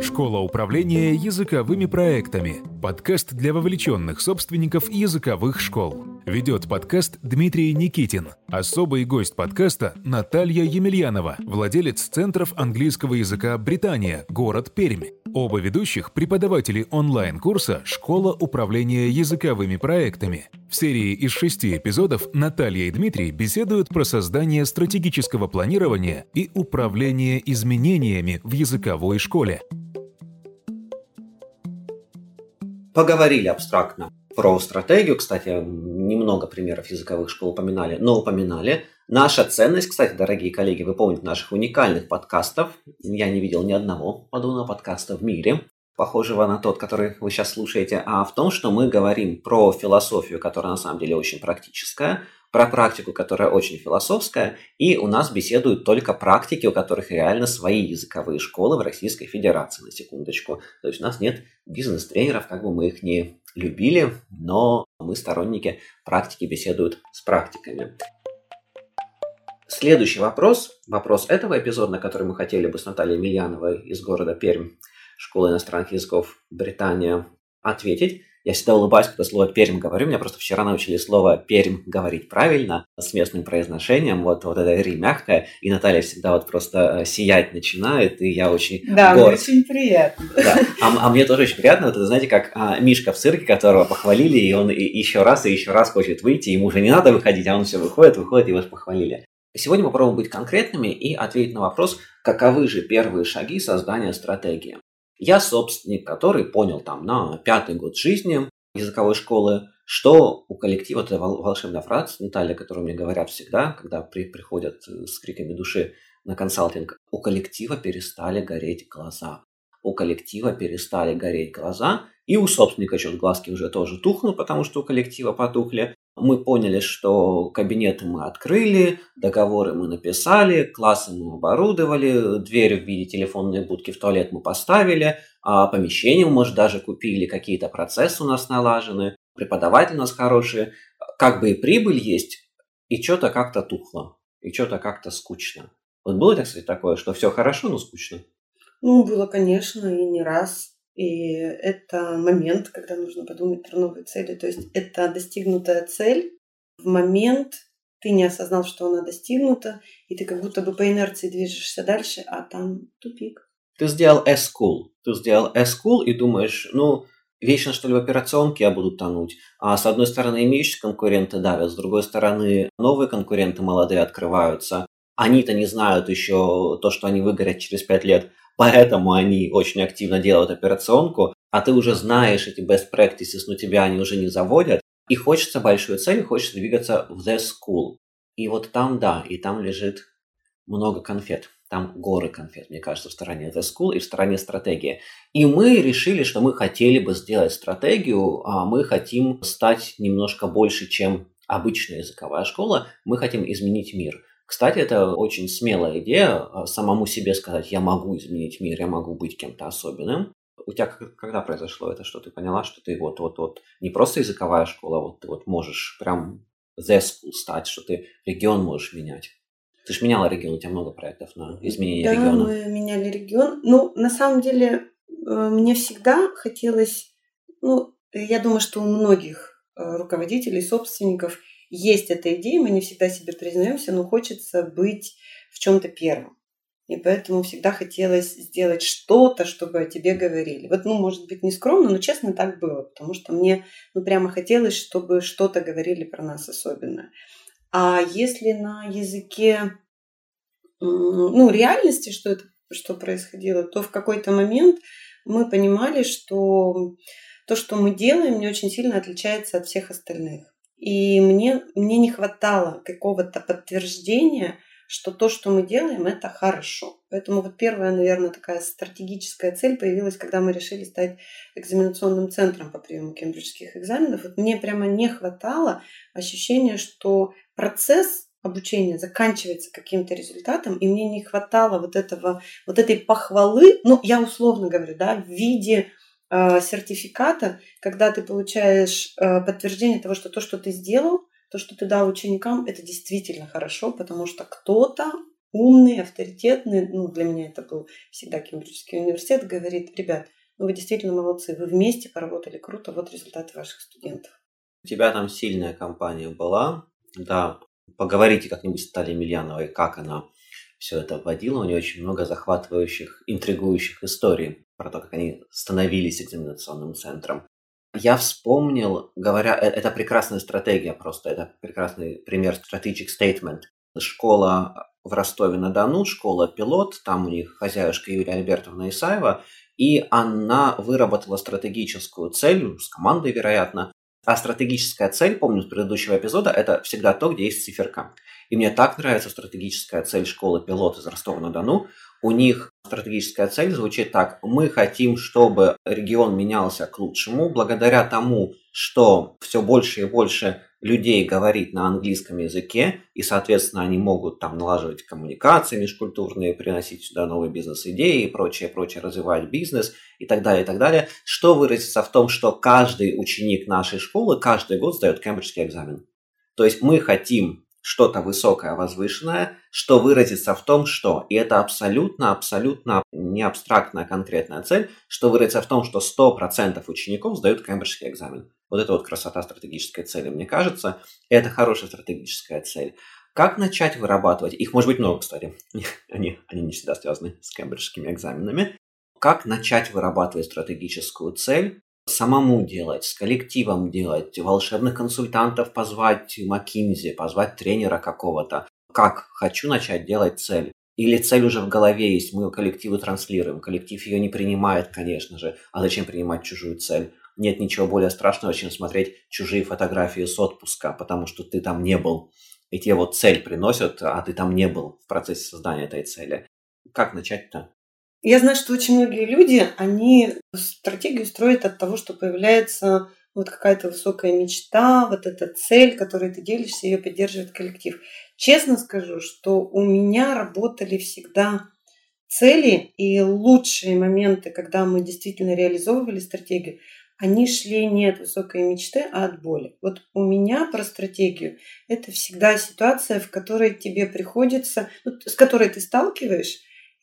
Школа управления языковыми проектами. Подкаст для вовлеченных собственников языковых школ. Ведет подкаст Дмитрий Никитин. Особый гость подкаста Наталья Емельянова, владелец Центров английского языка «Британия», город Пермь. Оба ведущих – преподаватели онлайн-курса «Школа управления языковыми проектами». В серии из шести эпизодов Наталья и Дмитрий беседуют про создание стратегического планирования и управление изменениями в языковой школе. Поговорили абстрактно про стратегию, кстати, немного примеров языковых школ упоминали, но упоминали. Наша ценность, кстати, дорогие коллеги, вы помните наших уникальных подкастов. Я не видел ни одного подобного подкаста в мире, похожего на тот, который вы сейчас слушаете, а в том, что мы говорим про философию, которая на самом деле очень практическая, про практику, которая очень философская, и у нас беседуют только практики, у которых реально свои языковые школы в Российской Федерации, на секундочку. То есть у нас нет бизнес-тренеров, как бы мы их не любили, но мы сторонники практики беседуют с практиками. Следующий вопрос, вопрос этого эпизода, на который мы хотели бы с Натальей Емельяновой из города Пермь, Школы иностранных языков Британия, ответить. Я всегда улыбаюсь, когда слово «пермь» говорю. Меня просто вчера научили слово «пермь» говорить правильно, с местным произношением. Вот, вот это «ри» мягкое. И Наталья всегда вот просто э, сиять начинает, и я очень Да, горд. очень приятно. Да. А, а мне тоже очень приятно. Вот это, знаете, как а, Мишка в цирке, которого похвалили, и он и, еще раз и еще раз хочет выйти. Ему уже не надо выходить, а он все выходит, выходит, и вас похвалили. Сегодня мы попробуем быть конкретными и ответить на вопрос, каковы же первые шаги создания стратегии. Я собственник, который понял там на пятый год жизни языковой школы, что у коллектива, это волшебная фраза, Наталья, которую мне говорят всегда, когда при, приходят э, с криками души на консалтинг, у коллектива перестали гореть глаза. У коллектива перестали гореть глаза, и у собственника что глазки уже тоже тухнут, потому что у коллектива потухли. Мы поняли, что кабинеты мы открыли, договоры мы написали, классы мы оборудовали, дверь в виде телефонной будки в туалет мы поставили, а помещение может, даже купили, какие-то процессы у нас налажены, преподаватели у нас хорошие, как бы и прибыль есть, и что-то как-то тухло, и что-то как-то скучно. Вот было, так сказать, такое, что все хорошо, но скучно? Ну, было, конечно, и не раз. И это момент, когда нужно подумать про новые цели. То есть это достигнутая цель. В момент ты не осознал, что она достигнута, и ты как будто бы по инерции движешься дальше, а там тупик. Ты сделал S-School. Ты сделал S-School и думаешь, ну, вечно, что ли, в операционке я буду тонуть. А с одной стороны, имеющие конкуренты давят, с другой стороны, новые конкуренты молодые открываются. Они-то не знают еще то, что они выгорят через пять лет, поэтому они очень активно делают операционку, а ты уже знаешь эти best practices, но тебя они уже не заводят, и хочется большую цель, хочется двигаться в the school. И вот там, да, и там лежит много конфет. Там горы конфет, мне кажется, в стороне The School и в стороне стратегии. И мы решили, что мы хотели бы сделать стратегию, а мы хотим стать немножко больше, чем обычная языковая школа. Мы хотим изменить мир. Кстати, это очень смелая идея, а, самому себе сказать, я могу изменить мир, я могу быть кем-то особенным. У тебя когда произошло это, что ты поняла, что ты вот-вот-вот не просто языковая школа, а вот ты вот можешь прям the school стать, что ты регион можешь менять? Ты же меняла регион, у тебя много проектов на изменение да, региона. мы меняли регион. Ну, на самом деле, э, мне всегда хотелось, ну, я думаю, что у многих э, руководителей, собственников – есть эта идея, мы не всегда себе признаемся, но хочется быть в чем-то первым. И поэтому всегда хотелось сделать что-то, чтобы о тебе говорили. Вот, ну, может быть, не скромно, но честно так было, потому что мне, ну, прямо хотелось, чтобы что-то говорили про нас особенно. А если на языке, ну, реальности, что это, что происходило, то в какой-то момент мы понимали, что то, что мы делаем, не очень сильно отличается от всех остальных. И мне, мне не хватало какого-то подтверждения, что то, что мы делаем, это хорошо. Поэтому вот первая, наверное, такая стратегическая цель появилась, когда мы решили стать экзаменационным центром по приему кембриджских экзаменов. Вот мне прямо не хватало ощущения, что процесс обучения заканчивается каким-то результатом, и мне не хватало вот этого, вот этой похвалы, ну, я условно говорю, да, в виде сертификата, когда ты получаешь э, подтверждение того, что то, что ты сделал, то, что ты дал ученикам, это действительно хорошо, потому что кто-то умный, авторитетный, ну, для меня это был всегда Кембриджский университет, говорит, ребят, ну, вы действительно молодцы, вы вместе поработали круто, вот результаты ваших студентов. У тебя там сильная компания была, да, поговорите как-нибудь с Талией Емельяновой, как она все это вводила. У нее очень много захватывающих, интригующих историй про то, как они становились экзаменационным центром. Я вспомнил, говоря, э, это прекрасная стратегия просто, это прекрасный пример strategic statement. Школа в Ростове-на-Дону, школа «Пилот», там у них хозяюшка Юлия Альбертовна Исаева, и она выработала стратегическую цель, с командой, вероятно, а стратегическая цель, помню с предыдущего эпизода, это всегда то, где есть циферка. И мне так нравится стратегическая цель школы пилот из Ростова-на-Дону. У них стратегическая цель звучит так. Мы хотим, чтобы регион менялся к лучшему благодаря тому, что все больше и больше людей говорит на английском языке, и, соответственно, они могут там налаживать коммуникации межкультурные, приносить сюда новые бизнес-идеи и прочее, прочее, развивать бизнес и так далее, и так далее, что выразится в том, что каждый ученик нашей школы каждый год сдает кембриджский экзамен. То есть мы хотим что-то высокое, возвышенное, что выразится в том, что, и это абсолютно, абсолютно не абстрактная конкретная цель, что выразится в том, что 100% учеников сдают кембриджский экзамен. Вот это вот красота стратегической цели, мне кажется. Это хорошая стратегическая цель. Как начать вырабатывать? Их может быть много, кстати. Они, они не всегда связаны с кембриджскими экзаменами. Как начать вырабатывать стратегическую цель? Самому делать, с коллективом делать, волшебных консультантов позвать, Макинзи, позвать тренера какого-то. Как хочу начать делать цель. Или цель уже в голове есть, мы ее коллективу транслируем. Коллектив ее не принимает, конечно же. А зачем принимать чужую цель? Нет ничего более страшного, чем смотреть чужие фотографии с отпуска, потому что ты там не был. И тебе вот цель приносят, а ты там не был в процессе создания этой цели. Как начать-то? Я знаю, что очень многие люди, они стратегию строят от того, что появляется вот какая-то высокая мечта, вот эта цель, которой ты делишься, ее поддерживает коллектив. Честно скажу, что у меня работали всегда цели и лучшие моменты, когда мы действительно реализовывали стратегию, они шли не от высокой мечты, а от боли. Вот у меня про стратегию это всегда ситуация, в которой тебе приходится, с которой ты сталкиваешь,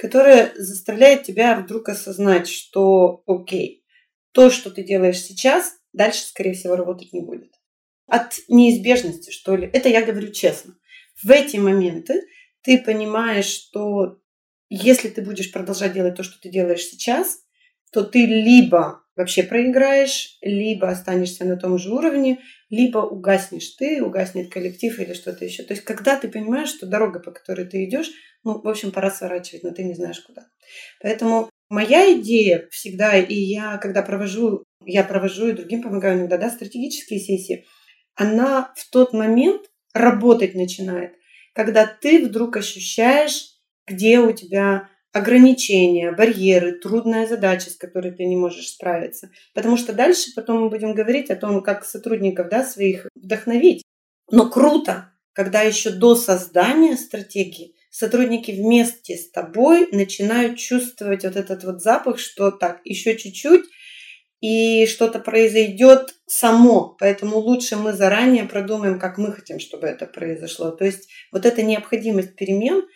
которая заставляет тебя вдруг осознать, что окей, то, что ты делаешь сейчас, дальше, скорее всего, работать не будет. От неизбежности, что ли. Это я говорю честно. В эти моменты ты понимаешь, что если ты будешь продолжать делать то, что ты делаешь сейчас, то ты либо вообще проиграешь, либо останешься на том же уровне, либо угаснешь ты, угаснет коллектив или что-то еще. То есть, когда ты понимаешь, что дорога, по которой ты идешь, ну, в общем, пора сворачивать, но ты не знаешь куда. Поэтому моя идея всегда, и я, когда провожу, я провожу и другим помогаю иногда, да, стратегические сессии, она в тот момент работать начинает, когда ты вдруг ощущаешь, где у тебя ограничения, барьеры, трудная задача, с которой ты не можешь справиться. Потому что дальше потом мы будем говорить о том, как сотрудников да, своих вдохновить. Но круто, когда еще до создания стратегии сотрудники вместе с тобой начинают чувствовать вот этот вот запах, что так, еще чуть-чуть, и что-то произойдет само. Поэтому лучше мы заранее продумаем, как мы хотим, чтобы это произошло. То есть вот эта необходимость перемен –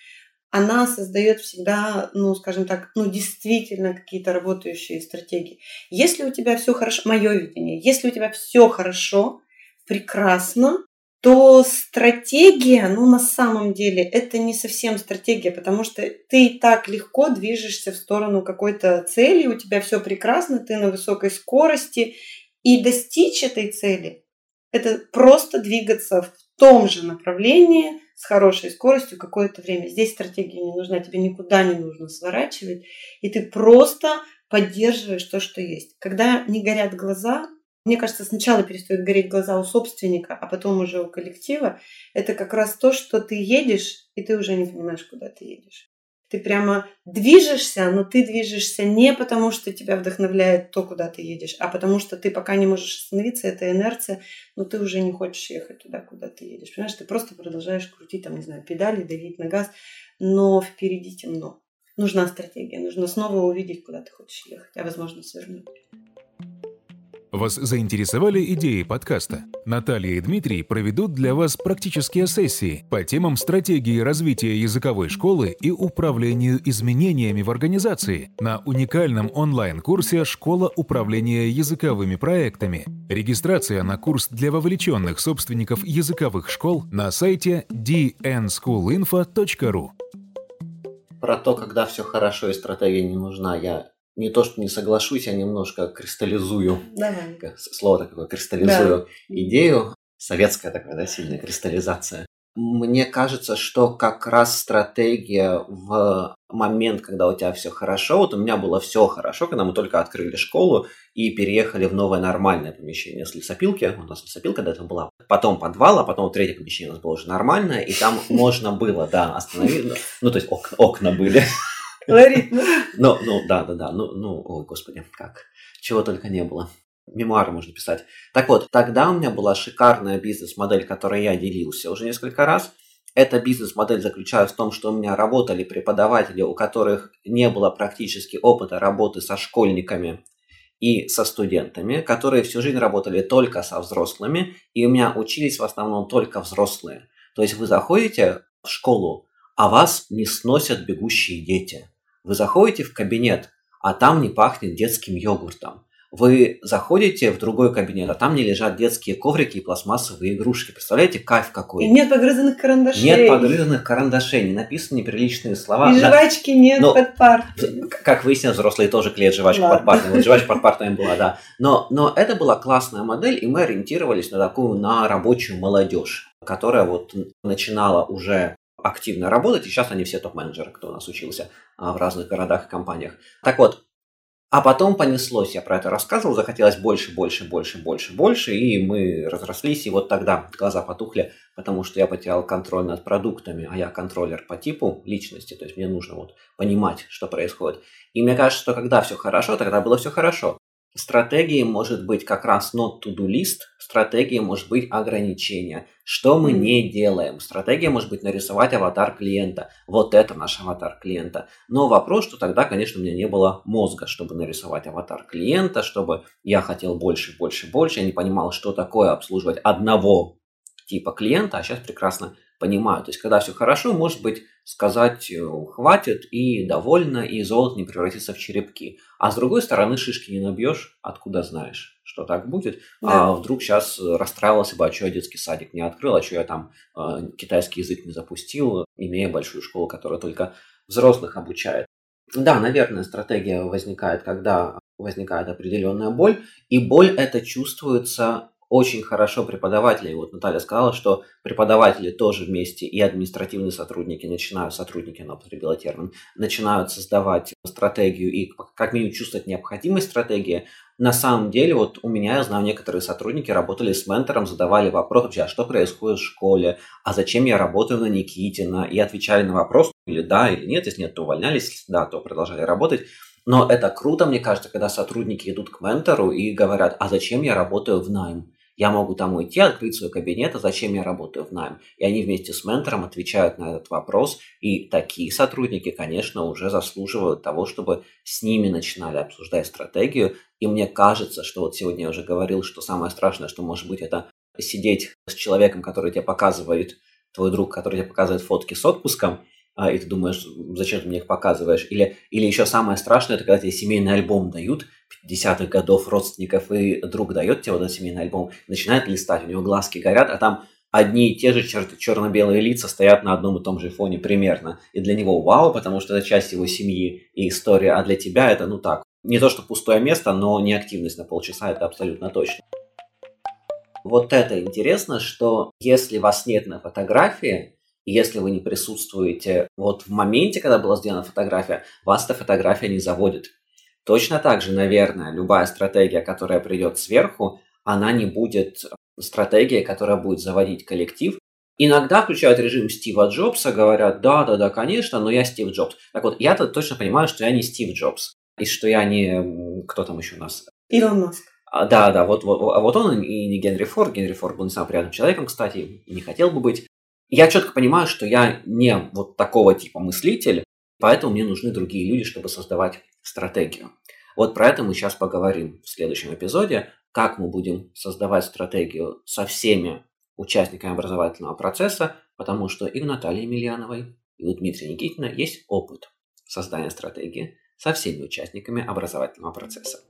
она создает всегда, ну, скажем так, ну, действительно какие-то работающие стратегии. Если у тебя все хорошо, мое видение, если у тебя все хорошо, прекрасно, то стратегия, ну, на самом деле, это не совсем стратегия, потому что ты так легко движешься в сторону какой-то цели, у тебя все прекрасно, ты на высокой скорости, и достичь этой цели – это просто двигаться в том же направлении – с хорошей скоростью какое-то время. Здесь стратегия не нужна, тебе никуда не нужно сворачивать, и ты просто поддерживаешь то, что есть. Когда не горят глаза, мне кажется, сначала перестают гореть глаза у собственника, а потом уже у коллектива. Это как раз то, что ты едешь, и ты уже не понимаешь, куда ты едешь. Ты прямо движешься, но ты движешься не потому, что тебя вдохновляет то, куда ты едешь, а потому что ты пока не можешь остановиться, это инерция, но ты уже не хочешь ехать туда, куда ты едешь. Понимаешь, ты просто продолжаешь крутить, там, не знаю, педали, давить на газ, но впереди темно. Нужна стратегия, нужно снова увидеть, куда ты хочешь ехать, а возможно свернуть. Вас заинтересовали идеи подкаста? Наталья и Дмитрий проведут для вас практические сессии по темам стратегии развития языковой школы и управлению изменениями в организации на уникальном онлайн-курсе «Школа управления языковыми проектами». Регистрация на курс для вовлеченных собственников языковых школ на сайте dnschoolinfo.ru. Про то, когда все хорошо и стратегия не нужна, я не то, что не соглашусь, я немножко кристаллизую. Давай. Слово такое, кристаллизую да. идею. Советская такая, да, сильная кристаллизация. Мне кажется, что как раз стратегия в момент, когда у тебя все хорошо, вот у меня было все хорошо, когда мы только открыли школу и переехали в новое нормальное помещение с лесопилки. У нас лесопилка до этого была. Потом подвал, а потом третье помещение у нас было уже нормальное, и там можно было, да, остановиться. Ну, то есть окна были. Колоритно. Ну, ну, да, да, да. Ну, ну, ой, господи, как. Чего только не было. Мемуары можно писать. Так вот, тогда у меня была шикарная бизнес-модель, которой я делился уже несколько раз. Эта бизнес-модель заключалась в том, что у меня работали преподаватели, у которых не было практически опыта работы со школьниками и со студентами, которые всю жизнь работали только со взрослыми, и у меня учились в основном только взрослые. То есть вы заходите в школу, а вас не сносят бегущие дети. Вы заходите в кабинет, а там не пахнет детским йогуртом. Вы заходите в другой кабинет, а там не лежат детские коврики и пластмассовые игрушки. Представляете, кайф какой? И нет погрызанных карандашей. Нет погрызанных карандашей, не написаны неприличные слова. И жвачки нет но, под партой. Как выяснилось, взрослые тоже клеят жвачку Ладно. под партой. Вот жвачка под партой была, да. Но, но это была классная модель, и мы ориентировались на такую, на рабочую молодежь, которая вот начинала уже активно работать, и сейчас они все топ-менеджеры, кто у нас учился а, в разных городах и компаниях. Так вот, а потом понеслось, я про это рассказывал, захотелось больше, больше, больше, больше, больше, и мы разрослись, и вот тогда глаза потухли, потому что я потерял контроль над продуктами, а я контроллер по типу личности, то есть мне нужно вот понимать, что происходит. И мне кажется, что когда все хорошо, тогда было все хорошо. Стратегией может быть как раз not to-do list, стратегией может быть ограничение. Что мы не делаем? Стратегия может быть нарисовать аватар клиента. Вот это наш аватар клиента. Но вопрос, что тогда, конечно, у меня не было мозга, чтобы нарисовать аватар клиента, чтобы я хотел больше, больше, больше. Я не понимал, что такое обслуживать одного типа клиента, а сейчас прекрасно понимаю. То есть, когда все хорошо, может быть, сказать э, хватит и довольно, и золото не превратится в черепки. А с другой стороны, шишки не набьешь, откуда знаешь, что так будет. Да. А вдруг сейчас расстраивался бы, а что я детский садик не открыл, а что я там э, китайский язык не запустил, имея большую школу, которая только взрослых обучает. Да, наверное, стратегия возникает, когда возникает определенная боль, и боль это чувствуется очень хорошо преподаватели. Вот Наталья сказала, что преподаватели тоже вместе и административные сотрудники начинают, сотрудники, она употребила термин, начинают создавать стратегию и как минимум чувствовать необходимость стратегии. На самом деле, вот у меня, я знаю, некоторые сотрудники работали с ментором, задавали вопрос вообще, а что происходит в школе, а зачем я работаю на Никитина, и отвечали на вопрос, или да, или нет, если нет, то увольнялись, если да, то продолжали работать. Но это круто, мне кажется, когда сотрудники идут к ментору и говорят, а зачем я работаю в найм? Я могу там уйти, открыть свой кабинет, а зачем я работаю в найм? И они вместе с ментором отвечают на этот вопрос. И такие сотрудники, конечно, уже заслуживают того, чтобы с ними начинали обсуждать стратегию. И мне кажется, что вот сегодня я уже говорил, что самое страшное, что может быть, это сидеть с человеком, который тебе показывает, твой друг, который тебе показывает фотки с отпуском, и ты думаешь, зачем ты мне их показываешь? Или, или еще самое страшное, это когда тебе семейный альбом дают, 50-х годов родственников, и друг дает тебе вот этот семейный альбом, начинает листать, у него глазки горят, а там одни и те же черты, черно-белые лица стоят на одном и том же фоне примерно. И для него вау, потому что это часть его семьи и история, а для тебя это, ну так, не то что пустое место, но не активность на полчаса, это абсолютно точно. Вот это интересно, что если вас нет на фотографии, если вы не присутствуете вот в моменте, когда была сделана фотография, вас эта фотография не заводит. Точно так же, наверное, любая стратегия, которая придет сверху, она не будет стратегией, которая будет заводить коллектив. Иногда включают режим Стива Джобса, говорят, да, да, да, конечно, но я Стив Джобс. Так вот, я-то точно понимаю, что я не Стив Джобс. И что я не... Кто там еще у нас? Илон Маск. А, да, да, вот, вот, вот он и не Генри Форд. Генри Форд был не самым приятным человеком, кстати, и не хотел бы быть. Я четко понимаю, что я не вот такого типа мыслитель, поэтому мне нужны другие люди, чтобы создавать стратегию. Вот про это мы сейчас поговорим в следующем эпизоде. как мы будем создавать стратегию со всеми участниками образовательного процесса, потому что и у Натальи Емельяновой, и у Дмитрия Никитина есть опыт создания стратегии со всеми участниками образовательного процесса.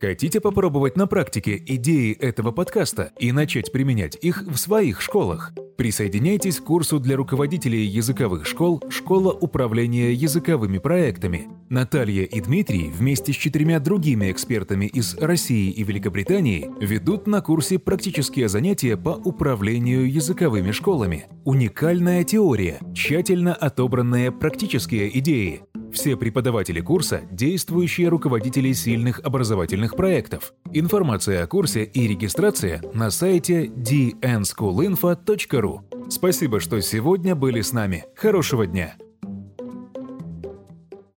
Хотите попробовать на практике идеи этого подкаста и начать применять их в своих школах? Присоединяйтесь к курсу для руководителей языковых школ «Школа управления языковыми проектами». Наталья и Дмитрий вместе с четырьмя другими экспертами из России и Великобритании ведут на курсе практические занятия по управлению языковыми школами. Уникальная теория, тщательно отобранные практические идеи, все преподаватели курса – действующие руководители сильных образовательных проектов. Информация о курсе и регистрация на сайте dnschoolinfo.ru. Спасибо, что сегодня были с нами. Хорошего дня!